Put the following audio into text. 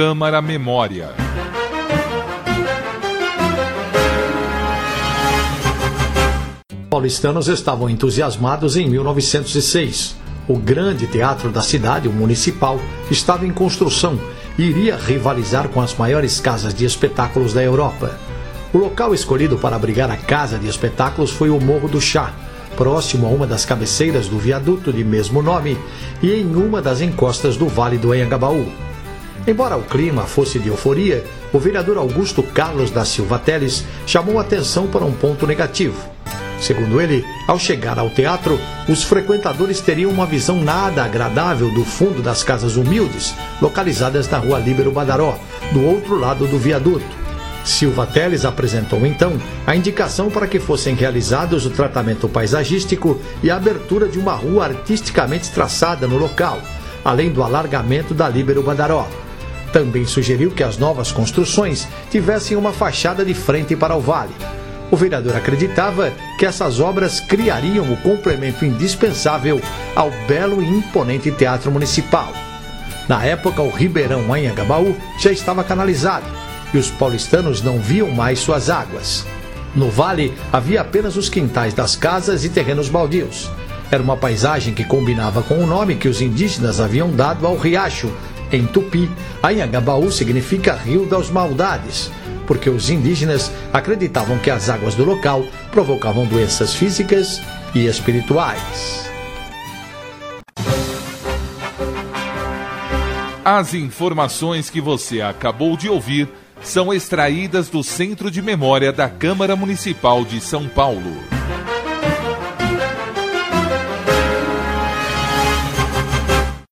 Câmara Memória. Paulistanos estavam entusiasmados em 1906. O grande teatro da cidade, o municipal, estava em construção e iria rivalizar com as maiores casas de espetáculos da Europa. O local escolhido para abrigar a casa de espetáculos foi o Morro do Chá, próximo a uma das cabeceiras do viaduto de mesmo nome e em uma das encostas do Vale do Anhangabaú. Embora o clima fosse de euforia, o vereador Augusto Carlos da Silva Teles chamou atenção para um ponto negativo. Segundo ele, ao chegar ao teatro, os frequentadores teriam uma visão nada agradável do fundo das casas humildes, localizadas na rua Líbero Badaró, do outro lado do viaduto. Silva Teles apresentou então a indicação para que fossem realizados o tratamento paisagístico e a abertura de uma rua artisticamente traçada no local, além do alargamento da Líbero Badaró. Também sugeriu que as novas construções tivessem uma fachada de frente para o vale. O vereador acreditava que essas obras criariam o complemento indispensável ao belo e imponente Teatro Municipal. Na época, o Ribeirão Anhangabaú já estava canalizado e os paulistanos não viam mais suas águas. No vale havia apenas os quintais das casas e terrenos baldios. Era uma paisagem que combinava com o nome que os indígenas haviam dado ao riacho. Em tupi, Anhangabaú significa Rio das Maldades, porque os indígenas acreditavam que as águas do local provocavam doenças físicas e espirituais. As informações que você acabou de ouvir são extraídas do Centro de Memória da Câmara Municipal de São Paulo.